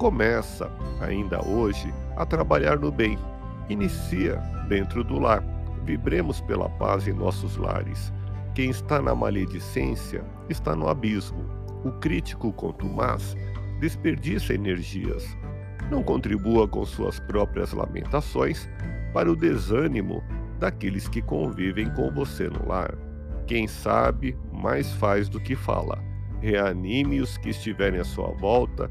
Começa, ainda hoje, a trabalhar no bem. Inicia dentro do lar. Vibremos pela paz em nossos lares quem está na maledicência está no abismo. O crítico contumaz desperdiça energias. Não contribua com suas próprias lamentações para o desânimo daqueles que convivem com você no lar. Quem sabe mais faz do que fala. Reanime os que estiverem à sua volta